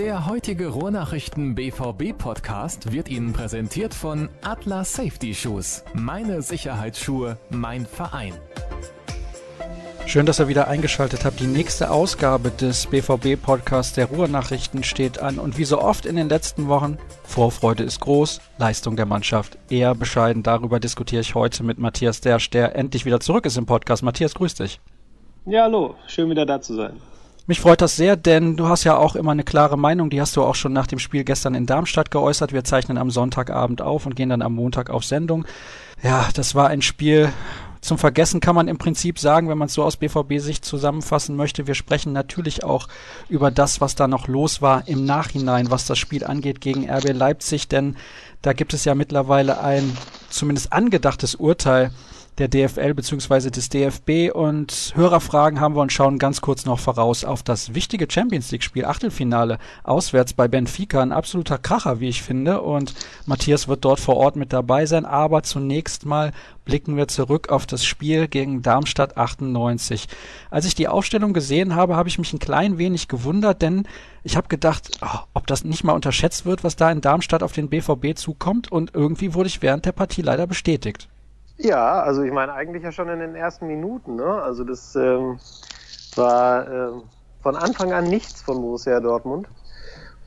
Der heutige Ruhrnachrichten BVB Podcast wird Ihnen präsentiert von Atlas Safety Shoes. Meine Sicherheitsschuhe, mein Verein. Schön, dass ihr wieder eingeschaltet habt. Die nächste Ausgabe des BVB Podcasts der Ruhrnachrichten steht an und wie so oft in den letzten Wochen, Vorfreude ist groß, Leistung der Mannschaft eher bescheiden. Darüber diskutiere ich heute mit Matthias Dersch, der endlich wieder zurück ist im Podcast. Matthias, grüß dich. Ja, hallo, schön wieder da zu sein. Mich freut das sehr, denn du hast ja auch immer eine klare Meinung. Die hast du auch schon nach dem Spiel gestern in Darmstadt geäußert. Wir zeichnen am Sonntagabend auf und gehen dann am Montag auf Sendung. Ja, das war ein Spiel, zum Vergessen kann man im Prinzip sagen, wenn man es so aus BVB-Sicht zusammenfassen möchte. Wir sprechen natürlich auch über das, was da noch los war im Nachhinein, was das Spiel angeht gegen RB Leipzig, denn da gibt es ja mittlerweile ein zumindest angedachtes Urteil der DFL bzw. des DFB und Hörerfragen haben wir und schauen ganz kurz noch voraus auf das wichtige Champions League Spiel Achtelfinale auswärts bei Benfica, ein absoluter Kracher, wie ich finde und Matthias wird dort vor Ort mit dabei sein, aber zunächst mal blicken wir zurück auf das Spiel gegen Darmstadt 98. Als ich die Aufstellung gesehen habe, habe ich mich ein klein wenig gewundert, denn ich habe gedacht, oh, ob das nicht mal unterschätzt wird, was da in Darmstadt auf den BVB zukommt und irgendwie wurde ich während der Partie leider bestätigt. Ja, also ich meine eigentlich ja schon in den ersten Minuten. Ne? Also das ähm, war ähm, von Anfang an nichts von Borussia Dortmund.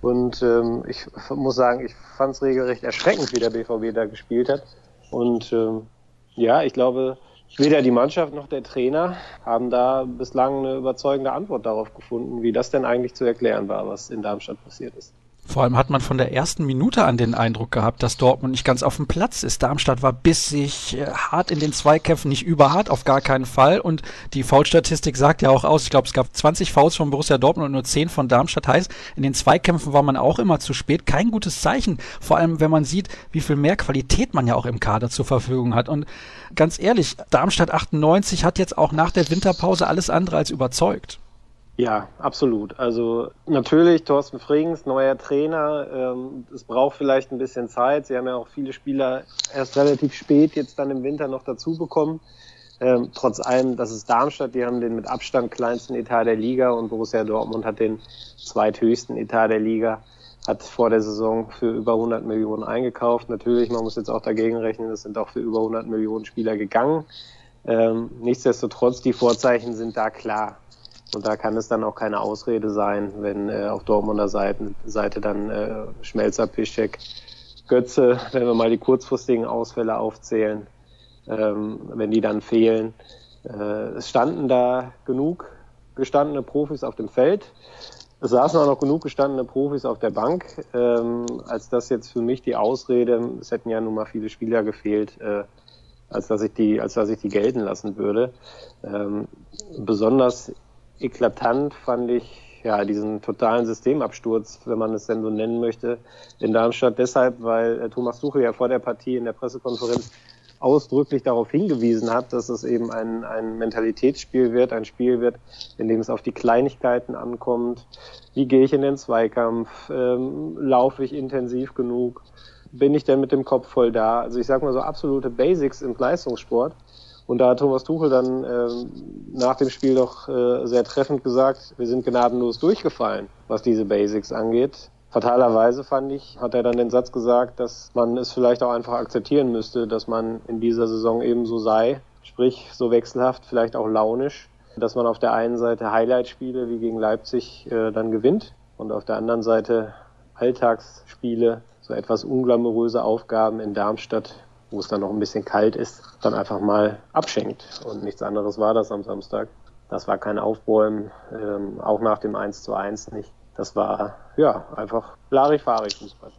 Und ähm, ich muss sagen, ich fand es regelrecht erschreckend, wie der BVB da gespielt hat. Und ähm, ja, ich glaube, weder die Mannschaft noch der Trainer haben da bislang eine überzeugende Antwort darauf gefunden, wie das denn eigentlich zu erklären war, was in Darmstadt passiert ist. Vor allem hat man von der ersten Minute an den Eindruck gehabt, dass Dortmund nicht ganz auf dem Platz ist. Darmstadt war bissig, äh, hart in den Zweikämpfen, nicht überhart, auf gar keinen Fall. Und die Foulstatistik sagt ja auch aus, ich glaube, es gab 20 Fouls von Borussia Dortmund und nur 10 von Darmstadt. Heißt, in den Zweikämpfen war man auch immer zu spät. Kein gutes Zeichen. Vor allem, wenn man sieht, wie viel mehr Qualität man ja auch im Kader zur Verfügung hat. Und ganz ehrlich, Darmstadt 98 hat jetzt auch nach der Winterpause alles andere als überzeugt. Ja, absolut. Also natürlich, Thorsten Frings, neuer Trainer. Ähm, es braucht vielleicht ein bisschen Zeit. Sie haben ja auch viele Spieler erst relativ spät jetzt dann im Winter noch dazu bekommen. Ähm, trotz allem, das ist Darmstadt, die haben den mit Abstand kleinsten Etat der Liga und Borussia Dortmund hat den zweithöchsten Etat der Liga, hat vor der Saison für über 100 Millionen eingekauft. Natürlich, man muss jetzt auch dagegen rechnen, es sind auch für über 100 Millionen Spieler gegangen. Ähm, nichtsdestotrotz, die Vorzeichen sind da klar. Und da kann es dann auch keine Ausrede sein, wenn äh, auf Dortmunder Seite, Seite dann äh, Schmelzer, Piszczek, Götze, wenn wir mal die kurzfristigen Ausfälle aufzählen, ähm, wenn die dann fehlen. Äh, es standen da genug gestandene Profis auf dem Feld. Es saßen auch noch genug gestandene Profis auf der Bank, ähm, als das jetzt für mich die Ausrede, es hätten ja nun mal viele Spieler gefehlt, äh, als dass ich die, als dass ich die gelten lassen würde. Ähm, besonders eklatant fand ich ja diesen totalen Systemabsturz, wenn man es denn so nennen möchte, in Darmstadt. Deshalb, weil äh, Thomas Tuchel ja vor der Partie in der Pressekonferenz ausdrücklich darauf hingewiesen hat, dass es eben ein, ein Mentalitätsspiel wird, ein Spiel wird, in dem es auf die Kleinigkeiten ankommt. Wie gehe ich in den Zweikampf? Ähm, laufe ich intensiv genug? Bin ich denn mit dem Kopf voll da? Also ich sage mal so absolute Basics im Leistungssport. Und da hat Thomas Tuchel dann ähm, nach dem Spiel doch äh, sehr treffend gesagt, wir sind gnadenlos durchgefallen, was diese Basics angeht. Fatalerweise fand ich, hat er dann den Satz gesagt, dass man es vielleicht auch einfach akzeptieren müsste, dass man in dieser Saison eben so sei, sprich so wechselhaft, vielleicht auch launisch, dass man auf der einen Seite Highlight-Spiele wie gegen Leipzig äh, dann gewinnt und auf der anderen Seite Alltagsspiele, so etwas unglamouröse Aufgaben in Darmstadt wo es dann noch ein bisschen kalt ist, dann einfach mal abschenkt. Und nichts anderes war das am Samstag. Das war kein Aufbäumen, ähm, auch nach dem 1 zu 1 nicht. Das war, ja, einfach Larifari-Fußball.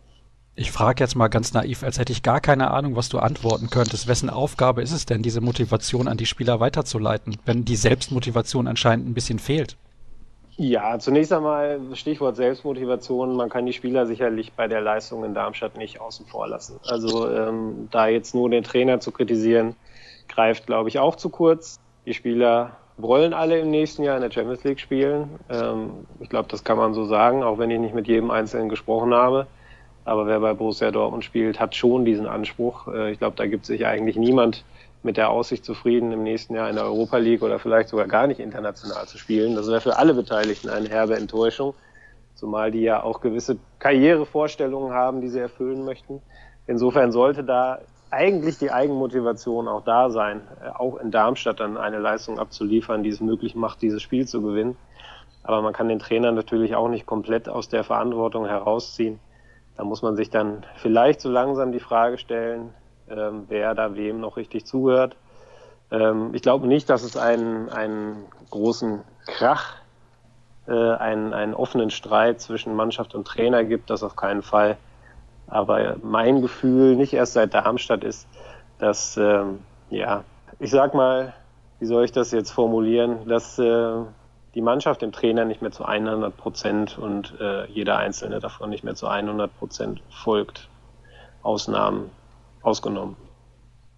Ich frage jetzt mal ganz naiv, als hätte ich gar keine Ahnung, was du antworten könntest. Wessen Aufgabe ist es denn, diese Motivation an die Spieler weiterzuleiten, wenn die Selbstmotivation anscheinend ein bisschen fehlt? Ja, zunächst einmal Stichwort Selbstmotivation. Man kann die Spieler sicherlich bei der Leistung in Darmstadt nicht außen vor lassen. Also ähm, da jetzt nur den Trainer zu kritisieren, greift, glaube ich, auch zu kurz. Die Spieler wollen alle im nächsten Jahr in der Champions League spielen. Ähm, ich glaube, das kann man so sagen, auch wenn ich nicht mit jedem Einzelnen gesprochen habe. Aber wer bei Borussia Dortmund spielt, hat schon diesen Anspruch. Äh, ich glaube, da gibt sich eigentlich niemand, mit der Aussicht zufrieden, im nächsten Jahr in der Europa League oder vielleicht sogar gar nicht international zu spielen. Das wäre für alle Beteiligten eine herbe Enttäuschung. zumal die ja auch gewisse Karrierevorstellungen haben, die sie erfüllen möchten. Insofern sollte da eigentlich die Eigenmotivation auch da sein, äh, auch in Darmstadt dann eine Leistung abzuliefern, die es möglich macht, dieses Spiel zu gewinnen. Aber man kann den Trainer natürlich auch nicht komplett aus der Verantwortung herausziehen. Da muss man sich dann vielleicht so langsam die Frage stellen, ähm, wer da wem noch richtig zuhört. Ähm, ich glaube nicht, dass es einen, einen großen Krach, äh, einen, einen offenen Streit zwischen Mannschaft und Trainer gibt, das auf keinen Fall. Aber mein Gefühl, nicht erst seit Darmstadt, ist, dass, ähm, ja, ich sag mal, wie soll ich das jetzt formulieren, dass äh, die Mannschaft dem Trainer nicht mehr zu 100 Prozent und äh, jeder Einzelne davon nicht mehr zu 100 Prozent folgt. Ausnahmen ausgenommen.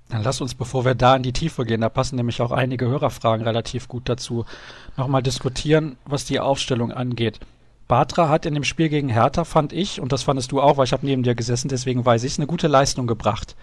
Dann lass uns, bevor wir da in die Tiefe gehen, da passen nämlich auch einige Hörerfragen relativ gut dazu, nochmal diskutieren, was die Aufstellung angeht. Batra hat in dem Spiel gegen Hertha, fand ich, und das fandest du auch, weil ich habe neben dir gesessen, deswegen weiß ich eine gute Leistung gebracht.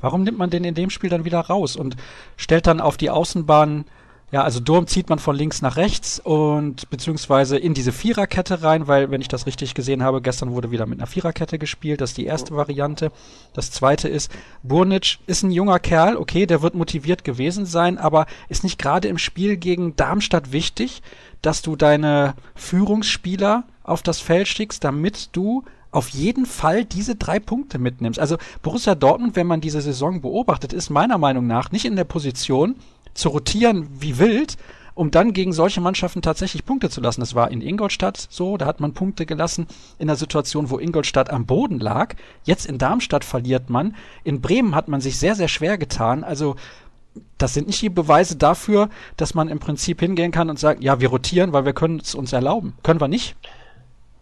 Warum nimmt man den in dem Spiel dann wieder raus und stellt dann auf die Außenbahn ja, also Durm zieht man von links nach rechts und beziehungsweise in diese Viererkette rein, weil, wenn ich das richtig gesehen habe, gestern wurde wieder mit einer Viererkette gespielt. Das ist die erste Variante. Das zweite ist, Burnic ist ein junger Kerl, okay, der wird motiviert gewesen sein, aber ist nicht gerade im Spiel gegen Darmstadt wichtig, dass du deine Führungsspieler auf das Feld schickst, damit du auf jeden Fall diese drei Punkte mitnimmst. Also Borussia Dortmund, wenn man diese Saison beobachtet, ist meiner Meinung nach nicht in der Position, zu rotieren wie wild, um dann gegen solche Mannschaften tatsächlich Punkte zu lassen. Das war in Ingolstadt so, da hat man Punkte gelassen in der Situation, wo Ingolstadt am Boden lag. Jetzt in Darmstadt verliert man. In Bremen hat man sich sehr, sehr schwer getan. Also das sind nicht die Beweise dafür, dass man im Prinzip hingehen kann und sagt, ja, wir rotieren, weil wir können es uns erlauben. Können wir nicht?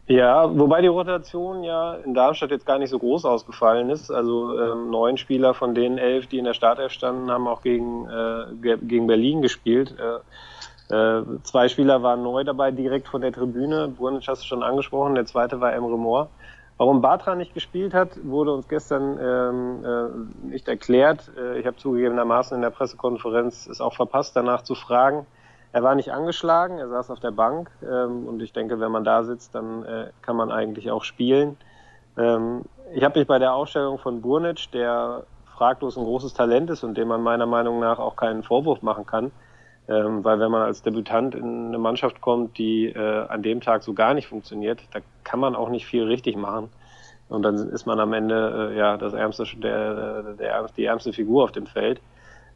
Ja, wobei die Rotation ja in Darmstadt jetzt gar nicht so groß ausgefallen ist. Also ähm, neun Spieler von den elf, die in der Startelf standen, haben auch gegen, äh, gegen Berlin gespielt. Äh, äh, zwei Spieler waren neu dabei, direkt von der Tribüne. Burnic hast du schon angesprochen, der zweite war Emre Moore. Warum Batra nicht gespielt hat, wurde uns gestern ähm, äh, nicht erklärt. Äh, ich habe zugegebenermaßen in der Pressekonferenz es auch verpasst, danach zu fragen. Er war nicht angeschlagen, er saß auf der Bank ähm, und ich denke, wenn man da sitzt, dann äh, kann man eigentlich auch spielen. Ähm, ich habe mich bei der Ausstellung von Burnic, der fraglos ein großes Talent ist und dem man meiner Meinung nach auch keinen Vorwurf machen kann, ähm, weil wenn man als Debütant in eine Mannschaft kommt, die äh, an dem Tag so gar nicht funktioniert, da kann man auch nicht viel richtig machen. Und dann ist man am Ende äh, ja das ärmste, der, der, die ärmste Figur auf dem Feld.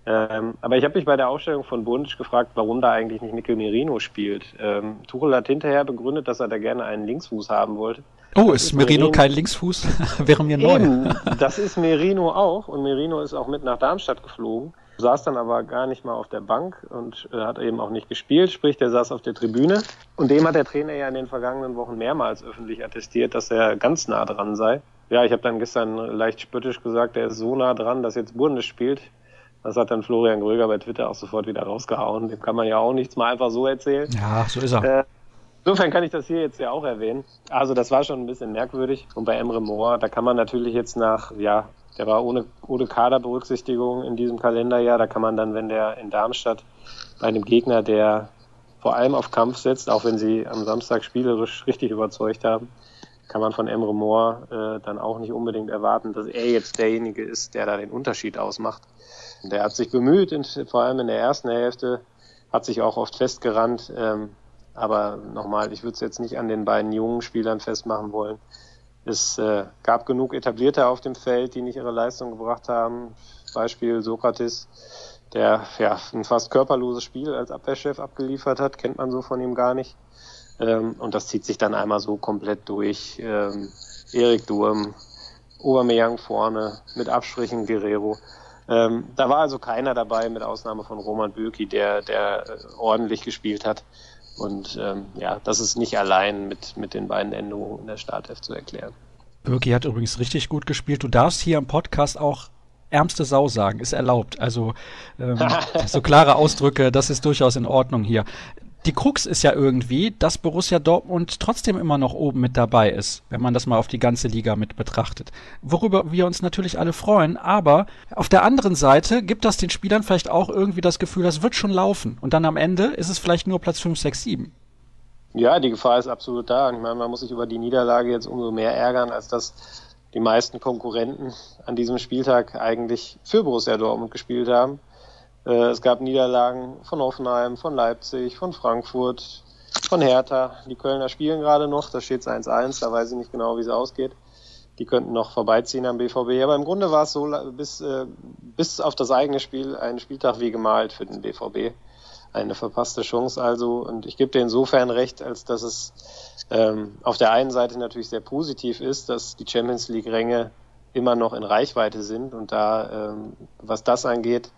Ähm, aber ich habe mich bei der Ausstellung von Bundisch gefragt, warum da eigentlich nicht Mikkel Merino spielt. Ähm, Tuchel hat hinterher begründet, dass er da gerne einen Linksfuß haben wollte. Oh, ist, ist Merino, Merino, kein Linksfuß? Wäre mir neu. Eben, das ist Merino auch und Merino ist auch mit nach Darmstadt geflogen, saß dann aber gar nicht mal auf der Bank und äh, hat eben auch nicht gespielt, sprich, der saß auf der Tribüne. Und dem hat der Trainer ja in den vergangenen Wochen mehrmals öffentlich attestiert, dass er ganz nah dran sei. Ja, ich habe dann gestern leicht spöttisch gesagt, er ist so nah dran, dass jetzt Bundes spielt. Das hat dann Florian Gröger bei Twitter auch sofort wieder rausgehauen. Dem kann man ja auch nichts mal einfach so erzählen. Ja, so ist er. Äh, insofern kann ich das hier jetzt ja auch erwähnen. Also das war schon ein bisschen merkwürdig. Und bei Emre Moore, da kann man natürlich jetzt nach, ja, der war ohne, ohne Kaderberücksichtigung in diesem Kalenderjahr. Da kann man dann, wenn der in Darmstadt bei einem Gegner, der vor allem auf Kampf setzt, auch wenn sie am Samstag spielerisch richtig überzeugt haben, kann man von Emre Moore äh, dann auch nicht unbedingt erwarten, dass er jetzt derjenige ist, der da den Unterschied ausmacht. Der hat sich bemüht, in, vor allem in der ersten Hälfte, hat sich auch oft festgerannt. Ähm, aber nochmal, ich würde es jetzt nicht an den beiden jungen Spielern festmachen wollen. Es äh, gab genug Etablierte auf dem Feld, die nicht ihre Leistung gebracht haben. Beispiel Sokrates, der ja ein fast körperloses Spiel als Abwehrchef abgeliefert hat, kennt man so von ihm gar nicht. Ähm, und das zieht sich dann einmal so komplett durch. Ähm, Erik Durm, Aubameyang vorne, mit Abstrichen Guerrero. Ähm, da war also keiner dabei, mit Ausnahme von Roman Böki, der, der äh, ordentlich gespielt hat. Und ähm, ja, das ist nicht allein mit, mit den beiden Änderungen in der Startelf zu erklären. Böki hat übrigens richtig gut gespielt. Du darfst hier im Podcast auch ärmste Sau sagen, ist erlaubt. Also ähm, so klare Ausdrücke, das ist durchaus in Ordnung hier die Krux ist ja irgendwie, dass Borussia Dortmund trotzdem immer noch oben mit dabei ist, wenn man das mal auf die ganze Liga mit betrachtet. Worüber wir uns natürlich alle freuen, aber auf der anderen Seite gibt das den Spielern vielleicht auch irgendwie das Gefühl, das wird schon laufen. Und dann am Ende ist es vielleicht nur Platz 5, 6, 7. Ja, die Gefahr ist absolut da. Ich meine, man muss sich über die Niederlage jetzt umso mehr ärgern, als dass die meisten Konkurrenten an diesem Spieltag eigentlich für Borussia Dortmund gespielt haben. Äh, es gab Niederlagen von Hoffenheim, von Leipzig, von Frankfurt, von Hertha. Die Kölner spielen gerade noch, da steht es 1-1, da weiß ich nicht genau, wie es ausgeht. Die könnten noch vorbeiziehen am BVB. Aber im Grunde war es so, bis, äh, bis auf das eigene Spiel ein Spieltag wie gemalt für den BVB eine verpasste Chance also. Und ich gebe dir insofern recht, als dass es ähm, auf der einen Seite natürlich sehr positiv ist, dass die Champions League-Ränge immer noch in Reichweite sind und da, ähm, was das angeht,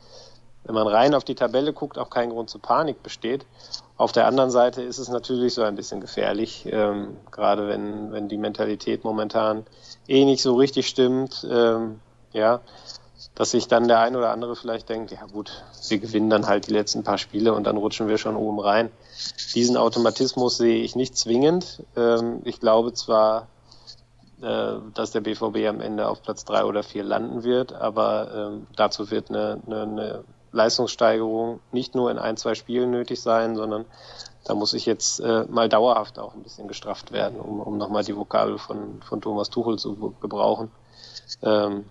wenn man rein auf die Tabelle guckt, auch kein Grund zur Panik besteht. Auf der anderen Seite ist es natürlich so ein bisschen gefährlich, ähm, gerade wenn, wenn die Mentalität momentan eh nicht so richtig stimmt. Ähm, ja, dass sich dann der ein oder andere vielleicht denkt, ja gut, wir gewinnen dann halt die letzten paar Spiele und dann rutschen wir schon oben rein. Diesen Automatismus sehe ich nicht zwingend. Ähm, ich glaube zwar, äh, dass der BVB am Ende auf Platz drei oder vier landen wird, aber ähm, dazu wird eine, eine, eine Leistungssteigerung nicht nur in ein, zwei Spielen nötig sein, sondern da muss ich jetzt äh, mal dauerhaft auch ein bisschen gestrafft werden, um, um nochmal die Vokabel von, von Thomas Tuchel zu gebrauchen. Ähm,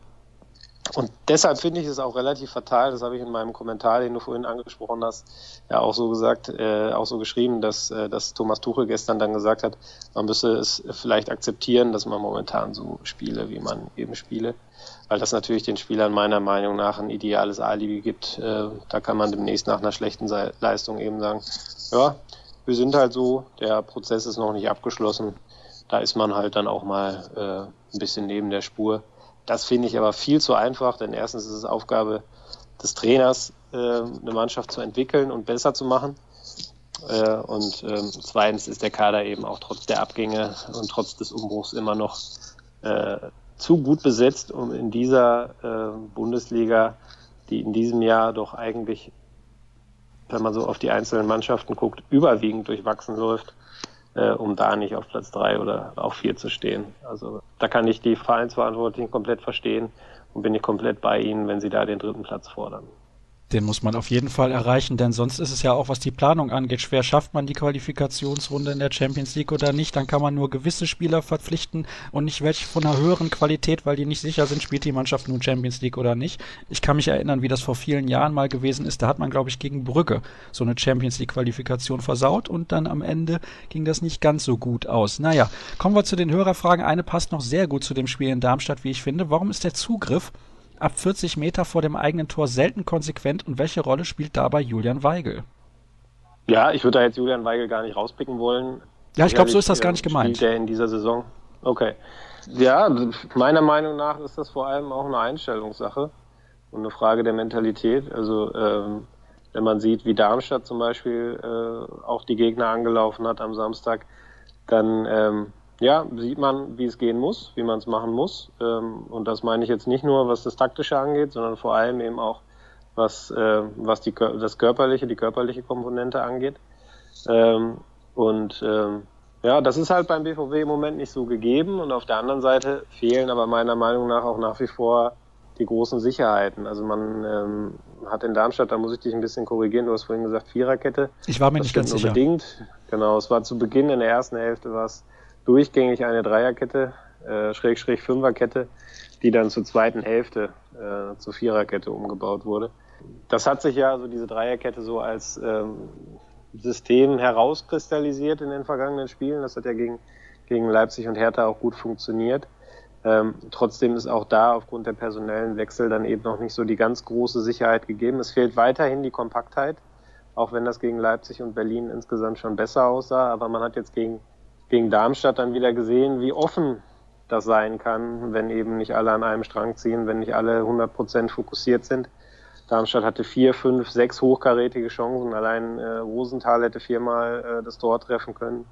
und deshalb finde ich es auch relativ fatal, das habe ich in meinem Kommentar, den du vorhin angesprochen hast, ja auch so gesagt, äh, auch so geschrieben, dass, äh, dass Thomas Tuchel gestern dann gesagt hat, man müsse es vielleicht akzeptieren, dass man momentan so spiele, wie man eben spiele. Weil das natürlich den Spielern meiner Meinung nach ein ideales Alibi gibt. Äh, da kann man demnächst nach einer schlechten Leistung eben sagen, ja, wir sind halt so, der Prozess ist noch nicht abgeschlossen. Da ist man halt dann auch mal äh, ein bisschen neben der Spur. Das finde ich aber viel zu einfach, denn erstens ist es Aufgabe des Trainers, äh, eine Mannschaft zu entwickeln und besser zu machen. Äh, und ähm, zweitens ist der Kader eben auch trotz der Abgänge und trotz des Umbruchs immer noch äh, zu gut besetzt, um in dieser äh, Bundesliga, die in diesem Jahr doch eigentlich, wenn man so auf die einzelnen Mannschaften guckt, überwiegend durchwachsen läuft, äh, um da nicht auf Platz drei oder auf vier zu stehen. Also da kann ich die Vereinsverantwortlichen komplett verstehen und bin ich komplett bei ihnen, wenn sie da den dritten Platz fordern. Den muss man auf jeden Fall erreichen, denn sonst ist es ja auch, was die Planung angeht, schwer. Schafft man die Qualifikationsrunde in der Champions League oder nicht, dann kann man nur gewisse Spieler verpflichten und nicht welche von einer höheren Qualität, weil die nicht sicher sind, spielt die Mannschaft nun Champions League oder nicht. Ich kann mich erinnern, wie das vor vielen Jahren mal gewesen ist. Da hat man, glaube ich, gegen Brügge so eine Champions League Qualifikation versaut und dann am Ende ging das nicht ganz so gut aus. Naja, kommen wir zu den Hörerfragen. Eine passt noch sehr gut zu dem Spiel in Darmstadt, wie ich finde. Warum ist der Zugriff ab 40 Meter vor dem eigenen Tor selten konsequent und welche Rolle spielt dabei Julian Weigel? Ja, ich würde da jetzt Julian Weigel gar nicht rauspicken wollen. Ja, ich glaube, so ist das gar nicht gemeint. Spielt er in dieser Saison? Okay. Ja, meiner Meinung nach ist das vor allem auch eine Einstellungssache und eine Frage der Mentalität. Also ähm, wenn man sieht, wie Darmstadt zum Beispiel äh, auch die Gegner angelaufen hat am Samstag, dann ähm, ja, sieht man, wie es gehen muss, wie man es machen muss. Ähm, und das meine ich jetzt nicht nur, was das Taktische angeht, sondern vor allem eben auch, was, äh, was die, das körperliche, die körperliche Komponente angeht. Ähm, und ähm, ja, das ist halt beim BVW im Moment nicht so gegeben. Und auf der anderen Seite fehlen aber meiner Meinung nach auch nach wie vor die großen Sicherheiten. Also man ähm, hat in Darmstadt, da muss ich dich ein bisschen korrigieren, du hast vorhin gesagt Viererkette. Ich war mir das nicht ganz sicher. Bedingt. Genau, es war zu Beginn in der ersten Hälfte war es durchgängig eine Dreierkette, äh, Schrägstrich Fünferkette, die dann zur zweiten Hälfte äh, zur Viererkette umgebaut wurde. Das hat sich ja, also diese Dreierkette so als ähm, System herauskristallisiert in den vergangenen Spielen. Das hat ja gegen, gegen Leipzig und Hertha auch gut funktioniert. Ähm, trotzdem ist auch da aufgrund der personellen Wechsel dann eben noch nicht so die ganz große Sicherheit gegeben. Es fehlt weiterhin die Kompaktheit, auch wenn das gegen Leipzig und Berlin insgesamt schon besser aussah. Aber man hat jetzt gegen gegen Darmstadt dann wieder gesehen, wie offen das sein kann, wenn eben nicht alle an einem Strang ziehen, wenn nicht alle 100 Prozent fokussiert sind. Darmstadt hatte vier, fünf, sechs hochkarätige Chancen. Allein äh, Rosenthal hätte viermal äh, das Tor treffen können.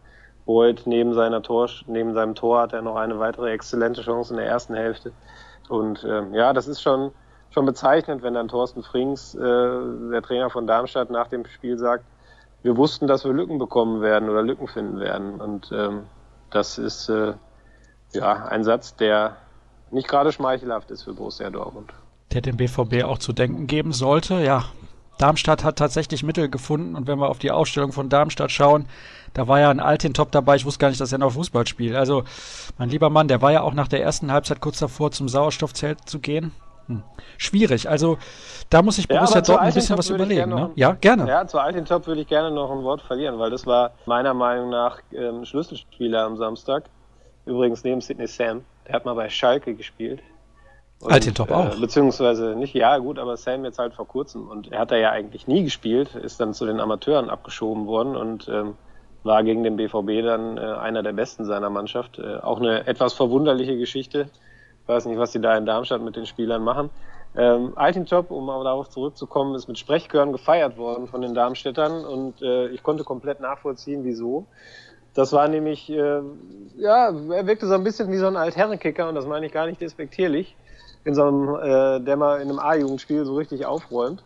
Boyd neben seiner Tor, neben seinem Tor hat er noch eine weitere exzellente Chance in der ersten Hälfte. Und äh, ja, das ist schon schon bezeichnend, wenn dann Thorsten Frings, äh, der Trainer von Darmstadt, nach dem Spiel sagt, wir wussten, dass wir Lücken bekommen werden oder Lücken finden werden. Und ähm, das ist äh, ja ein Satz, der nicht gerade schmeichelhaft ist für Borussia Dortmund. Der dem BVB auch zu denken geben sollte. Ja, Darmstadt hat tatsächlich Mittel gefunden und wenn wir auf die Aufstellung von Darmstadt schauen, da war ja ein Altintop dabei, ich wusste gar nicht, dass er noch Fußball spielt. Also, mein lieber Mann, der war ja auch nach der ersten Halbzeit kurz davor, zum Sauerstoffzelt zu gehen. Hm. Schwierig. Also da muss ich Borussia ja, Dortmund ein bisschen was überlegen. Ne? ja, gerne. Ja, zu Altintop würde ich gerne noch ein Wort verlieren, weil das war meiner Meinung nach ähm, Schlüsselspieler am Samstag. Übrigens neben Sidney Sam. Der hat mal bei Schalke gespielt. Altintop äh, auch. Beziehungsweise nicht, ja gut, aber Sam jetzt halt vor kurzem. Und er hat da ja eigentlich nie gespielt, ist dann zu den Amateuren abgeschoben worden und ähm, war gegen den BVB dann äh, einer der besten seiner Mannschaft. Äh, auch eine etwas verwunderliche Geschichte. Weiß nicht, was die da in Darmstadt mit den Spielern machen. Ähm, Altintop, um aber darauf zurückzukommen, ist mit Sprechchören gefeiert worden von den Darmstädtern und äh, ich konnte komplett nachvollziehen, wieso. Das war nämlich, äh, ja, er wirkte so ein bisschen wie so ein Altherrenkicker und das meine ich gar nicht despektierlich, in so einem, äh, der mal in einem A-Jugendspiel so richtig aufräumt.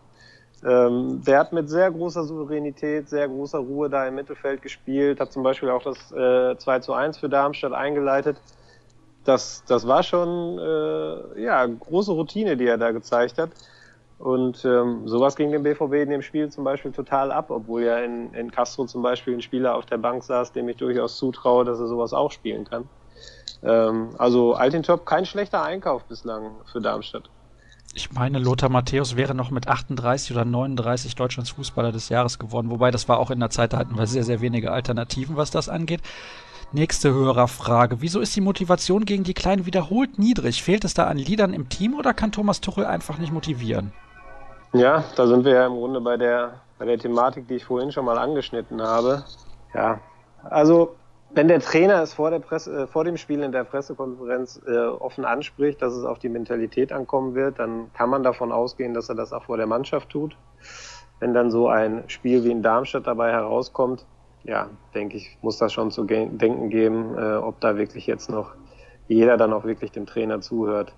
Ähm, der hat mit sehr großer Souveränität, sehr großer Ruhe da im Mittelfeld gespielt, hat zum Beispiel auch das äh, 2 zu 1 für Darmstadt eingeleitet. Das, das war schon äh, ja große Routine, die er da gezeigt hat. Und ähm, sowas ging dem BVB in dem Spiel zum Beispiel total ab, obwohl ja in, in Castro zum Beispiel ein Spieler auf der Bank saß, dem ich durchaus zutraue, dass er sowas auch spielen kann. Ähm, also Altintop kein schlechter Einkauf bislang für Darmstadt. Ich meine, Lothar Matthäus wäre noch mit 38 oder 39 Deutschlands Fußballer des Jahres geworden, wobei das war auch in der Zeit, da hatten wir sehr, sehr wenige Alternativen, was das angeht. Nächste Hörerfrage. Wieso ist die Motivation gegen die Kleinen wiederholt niedrig? Fehlt es da an Liedern im Team oder kann Thomas Tuchel einfach nicht motivieren? Ja, da sind wir ja im Grunde bei der, bei der Thematik, die ich vorhin schon mal angeschnitten habe. Ja, also wenn der Trainer es vor, der Presse, äh, vor dem Spiel in der Pressekonferenz äh, offen anspricht, dass es auf die Mentalität ankommen wird, dann kann man davon ausgehen, dass er das auch vor der Mannschaft tut. Wenn dann so ein Spiel wie in Darmstadt dabei herauskommt, ja, denke ich, muss das schon zu denken geben, äh, ob da wirklich jetzt noch jeder dann auch wirklich dem Trainer zuhört.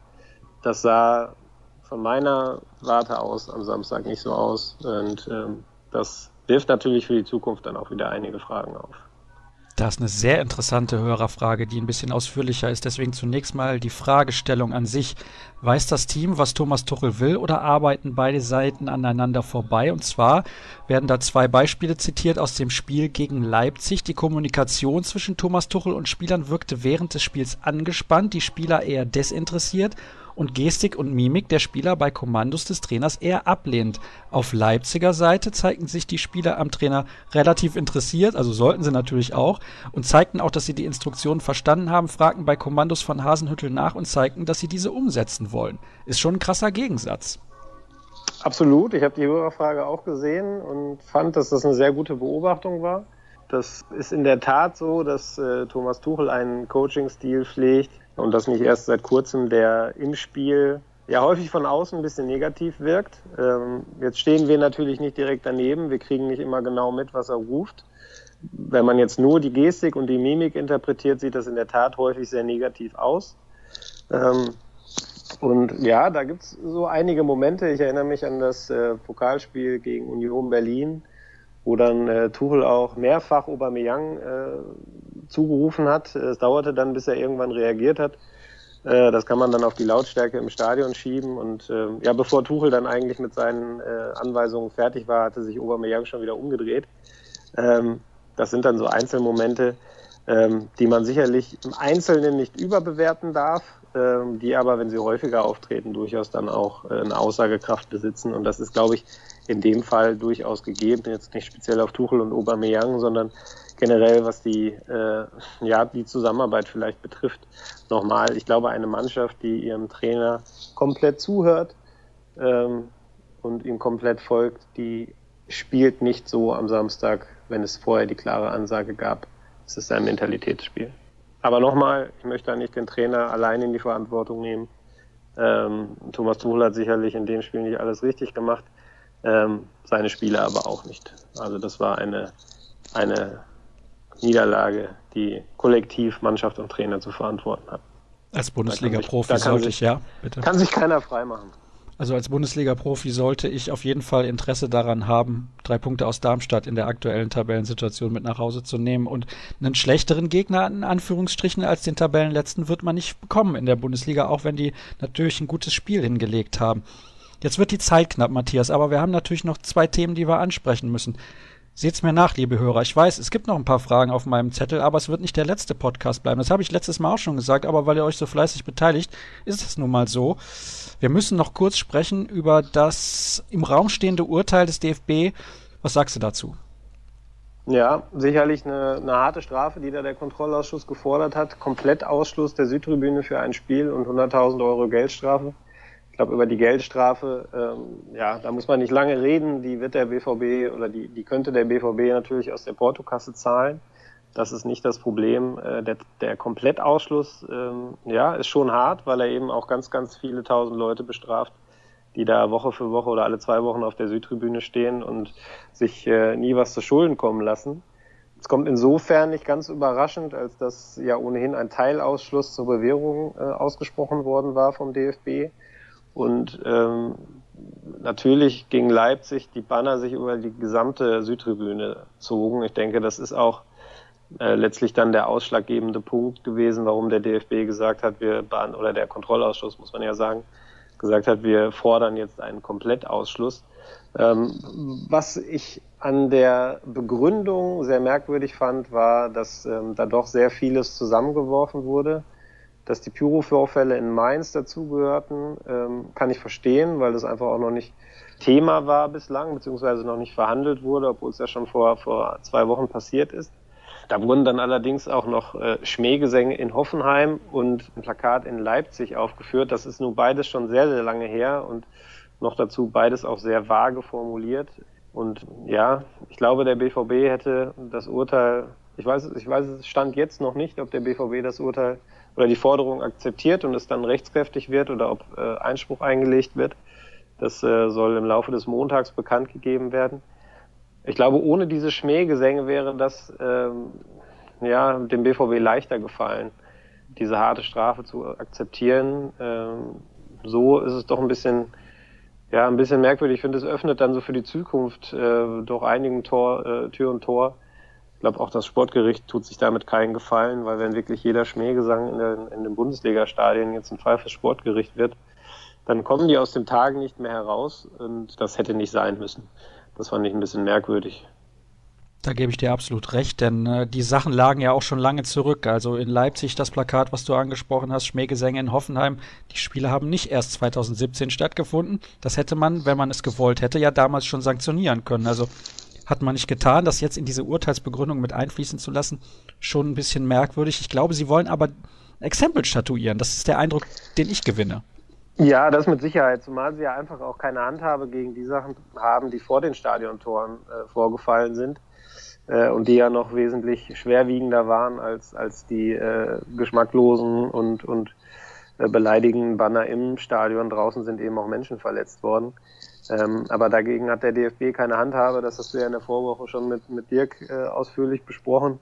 Das sah von meiner Warte aus am Samstag nicht so aus und ähm, das wirft natürlich für die Zukunft dann auch wieder einige Fragen auf. Das ist eine sehr interessante Hörerfrage, die ein bisschen ausführlicher ist. Deswegen zunächst mal die Fragestellung an sich. Weiß das Team, was Thomas Tuchel will, oder arbeiten beide Seiten aneinander vorbei? Und zwar werden da zwei Beispiele zitiert aus dem Spiel gegen Leipzig. Die Kommunikation zwischen Thomas Tuchel und Spielern wirkte während des Spiels angespannt, die Spieler eher desinteressiert und Gestik und Mimik der Spieler bei Kommandos des Trainers eher ablehnt. Auf Leipziger Seite zeigten sich die Spieler am Trainer relativ interessiert, also sollten sie natürlich auch, und zeigten auch, dass sie die Instruktionen verstanden haben, fragten bei Kommandos von Hasenhüttel nach und zeigten, dass sie diese umsetzen wollen. Ist schon ein krasser Gegensatz. Absolut. Ich habe die Hörerfrage auch gesehen und fand, dass das eine sehr gute Beobachtung war. Das ist in der Tat so, dass äh, Thomas Tuchel einen Coaching-Stil pflegt, und das nicht erst seit kurzem, der im Spiel ja häufig von außen ein bisschen negativ wirkt. Ähm, jetzt stehen wir natürlich nicht direkt daneben, wir kriegen nicht immer genau mit, was er ruft. Wenn man jetzt nur die Gestik und die Mimik interpretiert, sieht das in der Tat häufig sehr negativ aus. Ähm, und ja, da gibt's so einige Momente. Ich erinnere mich an das äh, Pokalspiel gegen Union Berlin, wo dann äh, Tuchel auch mehrfach Aubameyang äh, zugerufen hat. Es dauerte dann, bis er irgendwann reagiert hat. Äh, das kann man dann auf die Lautstärke im Stadion schieben. Und äh, ja, bevor Tuchel dann eigentlich mit seinen äh, Anweisungen fertig war, hatte sich Aubameyang schon wieder umgedreht. Ähm, das sind dann so Einzelmomente, ähm, die man sicherlich im Einzelnen nicht überbewerten darf, ähm, die aber, wenn sie häufiger auftreten, durchaus dann auch äh, eine Aussagekraft besitzen. Und das ist, glaube ich, in dem Fall durchaus gegeben. Jetzt nicht speziell auf Tuchel und Aubameyang, sondern generell, was die, äh, ja, die Zusammenarbeit vielleicht betrifft. Nochmal, ich glaube, eine Mannschaft, die ihrem Trainer komplett zuhört ähm, und ihm komplett folgt, die spielt nicht so am Samstag, wenn es vorher die klare Ansage gab. Es ist ein Mentalitätsspiel. Aber nochmal, ich möchte da nicht den Trainer allein in die Verantwortung nehmen. Ähm, Thomas Tuchel hat sicherlich in dem Spiel nicht alles richtig gemacht ähm, seine Spiele aber auch nicht. Also das war eine, eine Niederlage, die kollektiv Mannschaft und Trainer zu verantworten hat. Als Bundesliga-Profi sollte sich, ich, ja, bitte. Kann sich keiner freimachen. Also als Bundesliga-Profi sollte ich auf jeden Fall Interesse daran haben, drei Punkte aus Darmstadt in der aktuellen Tabellensituation mit nach Hause zu nehmen. Und einen schlechteren Gegner in Anführungsstrichen als den Tabellenletzten wird man nicht bekommen in der Bundesliga, auch wenn die natürlich ein gutes Spiel hingelegt haben. Jetzt wird die Zeit knapp, Matthias, aber wir haben natürlich noch zwei Themen, die wir ansprechen müssen. Seht's mir nach, liebe Hörer. Ich weiß, es gibt noch ein paar Fragen auf meinem Zettel, aber es wird nicht der letzte Podcast bleiben. Das habe ich letztes Mal auch schon gesagt, aber weil ihr euch so fleißig beteiligt, ist es nun mal so. Wir müssen noch kurz sprechen über das im Raum stehende Urteil des DFB. Was sagst du dazu? Ja, sicherlich eine, eine harte Strafe, die da der Kontrollausschuss gefordert hat. Komplettausschluss der Südtribüne für ein Spiel und 100.000 Euro Geldstrafe. Ich glaube, über die Geldstrafe, ähm, ja, da muss man nicht lange reden. Die wird der BVB oder die, die könnte der BVB natürlich aus der Portokasse zahlen. Das ist nicht das Problem. Äh, der, der Komplettausschluss, ähm, ja, ist schon hart, weil er eben auch ganz, ganz viele tausend Leute bestraft, die da Woche für Woche oder alle zwei Wochen auf der Südtribüne stehen und sich äh, nie was zu Schulden kommen lassen. Es kommt insofern nicht ganz überraschend, als dass ja ohnehin ein Teilausschluss zur Bewährung äh, ausgesprochen worden war vom DFB. Und ähm, natürlich gegen Leipzig die Banner sich über die gesamte Südtribüne zogen. Ich denke, das ist auch äh, letztlich dann der ausschlaggebende Punkt gewesen, warum der DFB gesagt hat, wir oder der Kontrollausschuss muss man ja sagen, gesagt hat, wir fordern jetzt einen Komplettausschluss. Ähm, was ich an der Begründung sehr merkwürdig fand, war, dass ähm, da doch sehr vieles zusammengeworfen wurde dass die Pyro-Vorfälle in Mainz dazugehörten, ähm, kann ich verstehen, weil das einfach auch noch nicht Thema war bislang, beziehungsweise noch nicht verhandelt wurde, obwohl es ja schon vor, vor zwei Wochen passiert ist. Da wurden dann allerdings auch noch äh, Schmähgesänge in Hoffenheim und ein Plakat in Leipzig aufgeführt. Das ist nun beides schon sehr, sehr lange her und noch dazu beides auch sehr vage formuliert. Und ja, ich glaube, der BVB hätte das Urteil, ich weiß, ich weiß, es stand jetzt noch nicht, ob der BVB das Urteil oder die Forderung akzeptiert und es dann rechtskräftig wird oder ob äh, Einspruch eingelegt wird. Das äh, soll im Laufe des Montags bekannt gegeben werden. Ich glaube, ohne diese Schmähgesänge wäre das ähm, ja, dem BVB leichter gefallen, diese harte Strafe zu akzeptieren. Ähm, so ist es doch ein bisschen, ja, ein bisschen merkwürdig. Ich finde, es öffnet dann so für die Zukunft äh, doch einigen Tor, äh, Tür und Tor ich glaube, auch das Sportgericht tut sich damit keinen Gefallen, weil wenn wirklich jeder Schmähgesang in, den, in den Bundesliga-Stadien jetzt ein Fall fürs Sportgericht wird, dann kommen die aus dem Tagen nicht mehr heraus und das hätte nicht sein müssen. Das fand ich ein bisschen merkwürdig. Da gebe ich dir absolut recht, denn äh, die Sachen lagen ja auch schon lange zurück. Also in Leipzig das Plakat, was du angesprochen hast, Schmähgesänge in Hoffenheim, die Spiele haben nicht erst 2017 stattgefunden. Das hätte man, wenn man es gewollt hätte, ja damals schon sanktionieren können. Also hat man nicht getan, das jetzt in diese Urteilsbegründung mit einfließen zu lassen, schon ein bisschen merkwürdig. Ich glaube, sie wollen aber Exempel statuieren. Das ist der Eindruck, den ich gewinne. Ja, das mit Sicherheit, zumal sie ja einfach auch keine Handhabe gegen die Sachen haben, die vor den Stadiontoren äh, vorgefallen sind äh, und die ja noch wesentlich schwerwiegender waren als, als die äh, geschmacklosen und, und äh, beleidigenden Banner im Stadion. Draußen sind eben auch Menschen verletzt worden. Ähm, aber dagegen hat der DFB keine Handhabe. Das hast du ja in der Vorwoche schon mit, mit Dirk äh, ausführlich besprochen.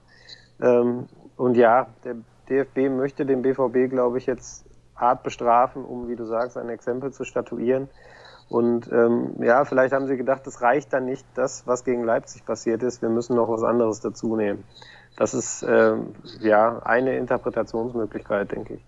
Ähm, und ja, der DFB möchte den BVB, glaube ich, jetzt hart bestrafen, um, wie du sagst, ein Exempel zu statuieren. Und ähm, ja, vielleicht haben sie gedacht, es reicht dann nicht das, was gegen Leipzig passiert ist. Wir müssen noch was anderes dazu nehmen. Das ist ähm, ja eine Interpretationsmöglichkeit, denke ich.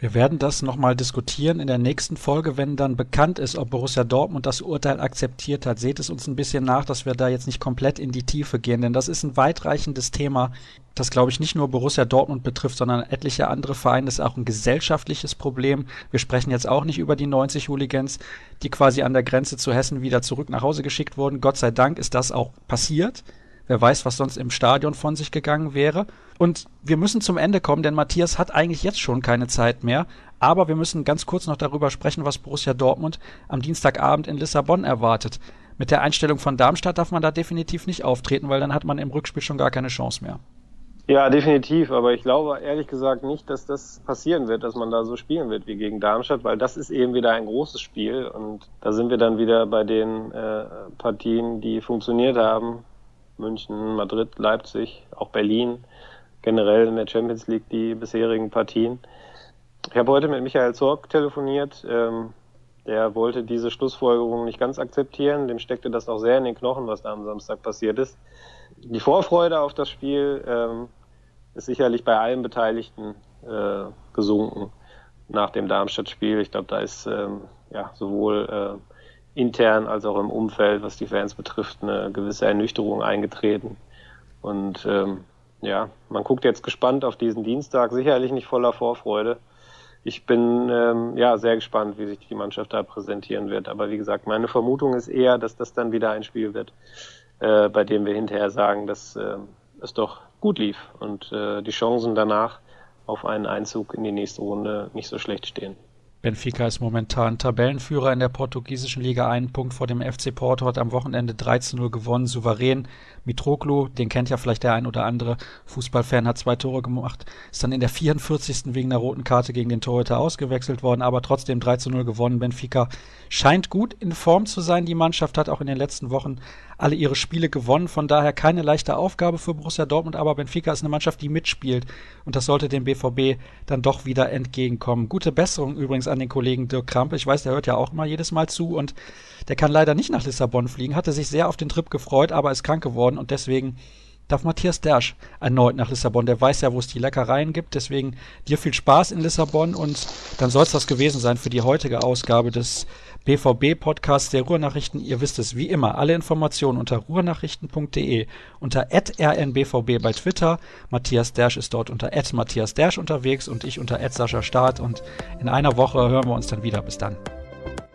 Wir werden das nochmal diskutieren in der nächsten Folge, wenn dann bekannt ist, ob Borussia Dortmund das Urteil akzeptiert hat. Seht es uns ein bisschen nach, dass wir da jetzt nicht komplett in die Tiefe gehen, denn das ist ein weitreichendes Thema, das glaube ich nicht nur Borussia Dortmund betrifft, sondern etliche andere Vereine. Das ist auch ein gesellschaftliches Problem. Wir sprechen jetzt auch nicht über die 90 Hooligans, die quasi an der Grenze zu Hessen wieder zurück nach Hause geschickt wurden. Gott sei Dank ist das auch passiert. Wer weiß, was sonst im Stadion von sich gegangen wäre. Und wir müssen zum Ende kommen, denn Matthias hat eigentlich jetzt schon keine Zeit mehr. Aber wir müssen ganz kurz noch darüber sprechen, was Borussia Dortmund am Dienstagabend in Lissabon erwartet. Mit der Einstellung von Darmstadt darf man da definitiv nicht auftreten, weil dann hat man im Rückspiel schon gar keine Chance mehr. Ja, definitiv. Aber ich glaube ehrlich gesagt nicht, dass das passieren wird, dass man da so spielen wird wie gegen Darmstadt, weil das ist eben wieder ein großes Spiel und da sind wir dann wieder bei den äh, Partien, die funktioniert haben. München, Madrid, Leipzig, auch Berlin, generell in der Champions League die bisherigen Partien. Ich habe heute mit Michael Zorg telefoniert. Ähm, der wollte diese Schlussfolgerung nicht ganz akzeptieren. Dem steckte das auch sehr in den Knochen, was da am Samstag passiert ist. Die Vorfreude auf das Spiel ähm, ist sicherlich bei allen Beteiligten äh, gesunken nach dem Darmstadt-Spiel. Ich glaube, da ist ähm, ja, sowohl äh, intern als auch im Umfeld, was die Fans betrifft, eine gewisse Ernüchterung eingetreten. Und ähm, ja, man guckt jetzt gespannt auf diesen Dienstag, sicherlich nicht voller Vorfreude. Ich bin ähm, ja sehr gespannt, wie sich die Mannschaft da präsentieren wird. Aber wie gesagt, meine Vermutung ist eher, dass das dann wieder ein Spiel wird, äh, bei dem wir hinterher sagen, dass äh, es doch gut lief und äh, die Chancen danach auf einen Einzug in die nächste Runde nicht so schlecht stehen. Benfica ist momentan Tabellenführer in der portugiesischen Liga, einen Punkt vor dem FC Porto, hat am Wochenende 13-0 gewonnen, souverän. Mitroglou, den kennt ja vielleicht der ein oder andere Fußballfan, hat zwei Tore gemacht, ist dann in der 44. wegen einer roten Karte gegen den Torhüter ausgewechselt worden, aber trotzdem 3 0 gewonnen. Benfica scheint gut in Form zu sein. Die Mannschaft hat auch in den letzten Wochen alle ihre Spiele gewonnen, von daher keine leichte Aufgabe für Borussia Dortmund, aber Benfica ist eine Mannschaft, die mitspielt und das sollte dem BVB dann doch wieder entgegenkommen. Gute Besserung übrigens an den Kollegen Dirk Krampe. Ich weiß, der hört ja auch immer jedes Mal zu und der kann leider nicht nach Lissabon fliegen, hatte sich sehr auf den Trip gefreut, aber ist krank geworden und deswegen darf Matthias Dersch erneut nach Lissabon. Der weiß ja, wo es die Leckereien gibt. Deswegen dir viel Spaß in Lissabon und dann soll es das gewesen sein für die heutige Ausgabe des BVB-Podcasts der Ruhrnachrichten. Ihr wisst es wie immer. Alle Informationen unter ruhrnachrichten.de, unter rnbvb bei Twitter. Matthias Dersch ist dort unter Matthias Dersch unterwegs und ich unter Sascha Start. Und in einer Woche hören wir uns dann wieder. Bis dann.